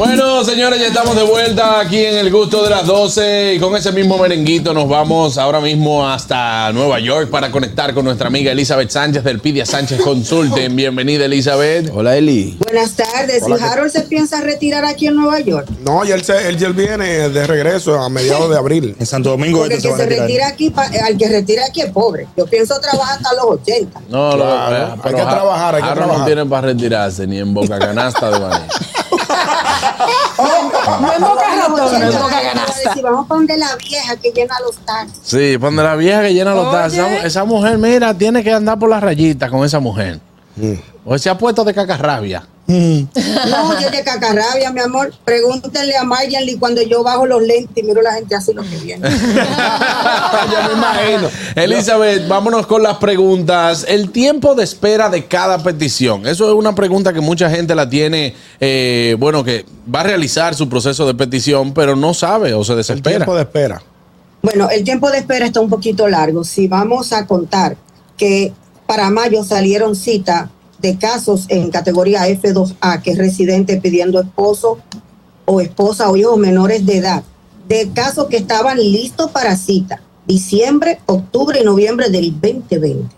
Bueno, señores, ya estamos de vuelta aquí en el gusto de las 12 y con ese mismo merenguito nos vamos ahora mismo hasta Nueva York para conectar con nuestra amiga Elizabeth Sánchez del Pidia Sánchez Consulten. Bienvenida, Elizabeth. Hola, Eli. Buenas tardes. Hola, ¿Y ¿qué Harold se piensa retirar aquí en Nueva York? No, ya él, se- él, ya él viene de regreso a mediados de abril. En Santo Domingo Porque el este que se retira aquí, pa- eh, al que retira aquí es pobre. Yo pienso trabajar hasta los 80. No, lo- Claro, eh, hay pero que Ja- trabajar, hay que Harold no tiene para retirarse ni en boca canasta de maní. No en boca ratón, no en boca Si canasta. vamos para donde la vieja que llena los taxis. Sí, ponde la vieja que llena los tazos. Esa, esa mujer, mira, tiene que andar por las rayitas con esa mujer. O se ha puesto de cacarrabia. No, yo de cacarrabia, mi amor. Pregúntenle a Marjanly cuando yo bajo los lentes y miro la gente así lo que viene. ya me imagino. Elizabeth, vámonos con las preguntas. El tiempo de espera de cada petición. Eso es una pregunta que mucha gente la tiene, eh, bueno, que va a realizar su proceso de petición, pero no sabe o se El desespera. tiempo de espera. Bueno, el tiempo de espera está un poquito largo. Si vamos a contar que para mayo salieron cita de casos en categoría F2A, que es residente pidiendo esposo o esposa o hijos menores de edad, de casos que estaban listos para cita, diciembre, octubre y noviembre del 2020.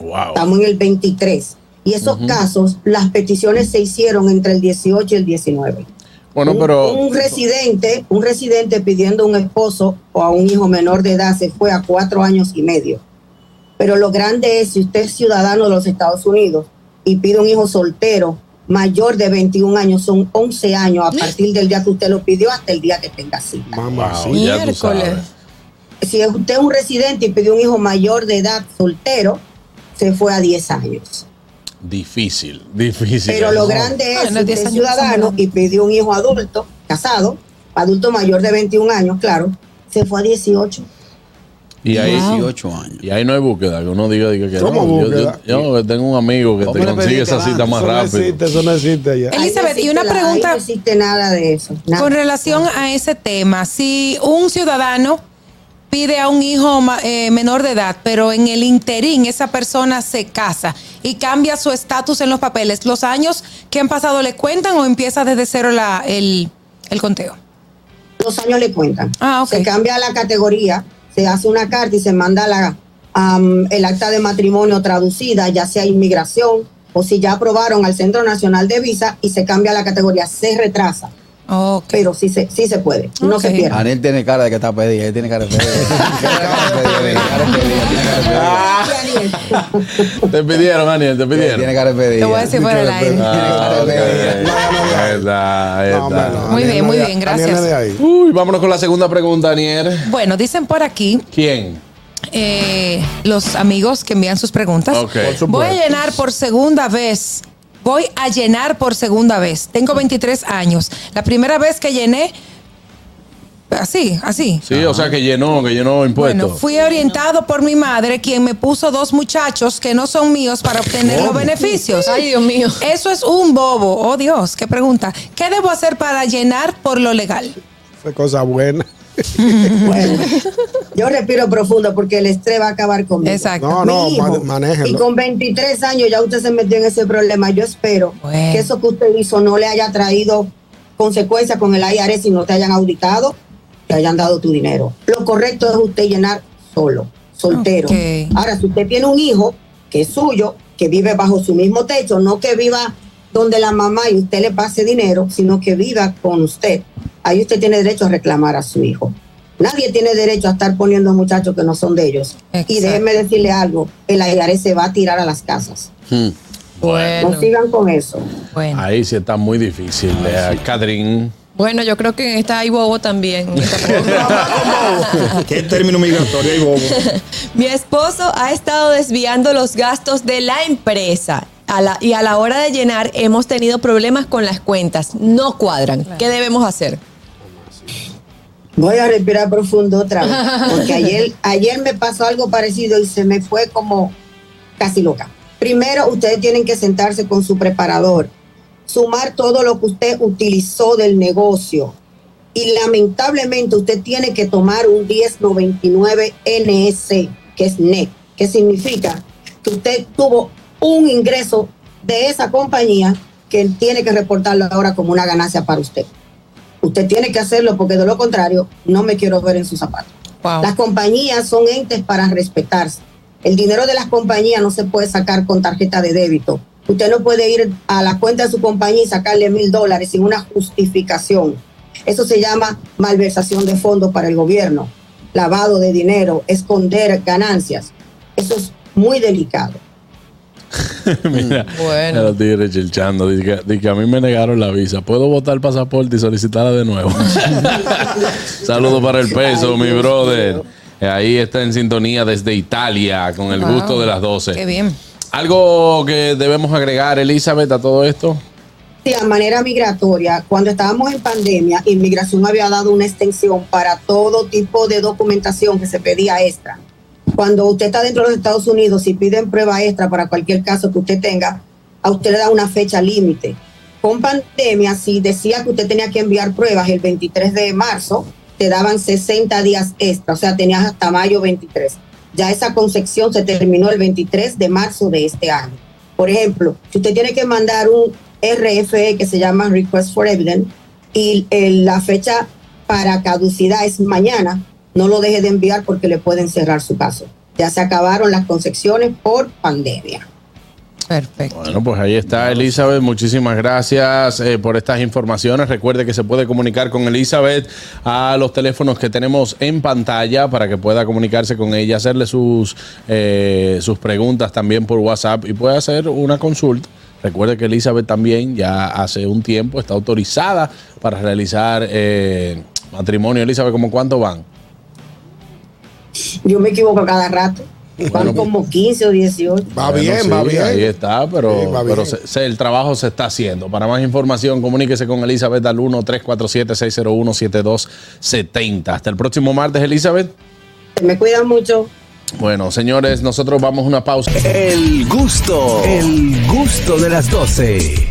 Wow. Estamos en el 23. Y esos casos, las peticiones se hicieron entre el 18 y el 19 Bueno, un, pero un residente, un residente pidiendo un esposo o a un hijo menor de edad se fue a cuatro años y medio. Pero lo grande es si usted es ciudadano de los Estados Unidos y pide un hijo soltero mayor de 21 años, son 11 años a partir del día que usted lo pidió hasta el día que tenga cita. Mamá, Wow, sí. ya tú Miércoles. sabes. Si es usted un residente y pidió un hijo mayor de edad soltero, se fue a 10 años. Difícil, difícil. Pero lo No. grande es, si 10 usted es ciudadano y pidió un hijo adulto, casado, adulto mayor de 21 años, claro, se fue a 18. Y ahí, 18 años. y ahí no hay búsqueda, que uno diga, diga que ¿Cómo no. Yo- búsqueda? Yo, yo tengo un amigo que ¿Cómo te consigue esa cita más Eso no rápido. existe, eso no existe ya. El- Elizabeth, y una pregunta- no existe nada de eso. nada. Con relación a ese tema, si un ciudadano pide a un hijo eh, menor de edad, pero en el interín esa persona se casa y cambia su estatus en los papeles, ¿los años que han pasado le cuentan o empieza desde cero la, el, el conteo? Los años le cuentan. Ah, ok. Se cambia la categoría, se hace una carta y se manda la, am, el acta de matrimonio traducida, ya sea inmigración o si ya aprobaron al Centro Nacional de Visa y se cambia la categoría, se retrasa. Pero sí se, sí se puede, no se pierde. Anel tiene cara de que está pedida, él tiene cara de pedida. Te pidieron, Daniel, te pidieron. Tiene cara de pedida. Te voy a decir fuera del aire. Ah, Muy bien, muy bien, gracias. Uy, vámonos con la segunda pregunta, Daniel. Bueno, dicen por aquí ¿Quién? eh, los amigos que envían sus preguntas. Por. Voy a llenar por segunda vez. Voy a llenar por segunda vez. Tengo 23 años. La primera vez que llené, así, así. Sí, o sea que llenó, que llenó impuestos. Bueno, fui orientado por mi madre, quien me puso dos muchachos que no son míos para obtener los beneficios. Ay, Dios mío. Eso es un bobo. Oh, Dios, qué pregunta. ¿Qué debo hacer para llenar por lo legal? Fue cosa buena. Bueno, yo respiro profundo porque el estrés va a acabar conmigo. Exacto. No, no, hijo. Y con 23 años ya usted se metió en ese problema. Yo espero Bueno. que eso que usted hizo no le haya traído consecuencias con el IRS y no te hayan auditado, te hayan dado tu dinero. Lo correcto es usted llenar solo, soltero. Ahora, si usted tiene un hijo que es suyo, que vive bajo su mismo techo, no que viva donde la mamá y usted le pase dinero, sino que viva con usted, ahí usted tiene derecho a reclamar a su hijo. Nadie tiene derecho a estar poniendo muchachos que no son de ellos. Y déjenme decirle algo, el IRS se va a tirar a las casas. Hmm. Bueno, No sigan con eso. bueno. Ahí sí está muy difícil. Eh, Catherine. Bueno, yo creo que está ahí bobo también. en esta. ¿Qué término migratorio hay, bobo? Mi esposo ha estado desviando los gastos de la empresa. A la- y a la hora de llenar hemos tenido problemas con las cuentas. No cuadran. ¿Qué debemos hacer? Voy a respirar profundo otra vez, porque ayer, ayer me pasó algo parecido y se me fue como casi loca. Primero, ustedes tienen que sentarse con su preparador, sumar todo lo que usted utilizó del negocio. Y lamentablemente usted tiene que tomar un 1099 NS, que es NET, que significa que usted tuvo un ingreso de esa compañía que tiene que reportarlo ahora como una ganancia para usted. Usted tiene que hacerlo porque de lo contrario no me quiero ver en sus zapatos. Wow. Las compañías son entes para respetarse. El dinero de las compañías no se puede sacar con tarjeta de débito. Usted no puede ir a la cuenta de su compañía y sacarle mil dólares sin una justificación. Eso se llama malversación de fondos para el gobierno, lavado de dinero, esconder ganancias. Eso es muy delicado. Mira, Bueno. los tigres chilchando. Dice que, dice que a mí me negaron la visa. ¿Puedo votar el pasaporte y solicitarla de nuevo? Saludos para el peso, mi brother. Ahí está en sintonía desde Italia con el Wow. gusto de las 12. Qué bien. ¿Algo que debemos agregar, Elizabeth, a todo esto? Sí, a manera migratoria, cuando estábamos en pandemia, Inmigración había dado una extensión para todo tipo de documentación que se pedía extra. Cuando usted está dentro de los Estados Unidos y piden prueba extra para cualquier caso que usted tenga, a usted le da una fecha límite. Con pandemia, si decía que usted tenía que enviar pruebas el 23 de marzo, te daban 60 días extra, o sea, tenías hasta mayo 23. Ya esa concepción se terminó el 23 de marzo de este año. Por ejemplo, si usted tiene que mandar un RFE que se llama Request for Evidence y el- la fecha para caducidad es mañana, no lo deje de enviar porque le pueden cerrar su caso. Ya se acabaron las concepciones por pandemia. Perfecto. Bueno, pues ahí está Elizabeth. Muchísimas gracias eh, por estas informaciones. Recuerde que se puede comunicar con Elizabeth a los teléfonos que tenemos en pantalla para que pueda comunicarse con ella, hacerle sus, eh, sus preguntas también por WhatsApp y puede hacer una consulta. Recuerde que Elizabeth también ya hace un tiempo está autorizada para realizar eh, matrimonio. Elizabeth, ¿cómo cuánto van? Yo me equivoco cada rato. Van Bueno, como 15 o 18. Va Bueno, bien, sí, va bien. Ahí está, pero, Sí, pero bien. se- se- el trabajo se está haciendo. Para más información, comuníquese con Elizabeth al 1-347-601-7270. Hasta el próximo martes, Elizabeth. Me cuidan mucho. Bueno, señores, nosotros vamos a una pausa. El gusto, el gusto de las 12.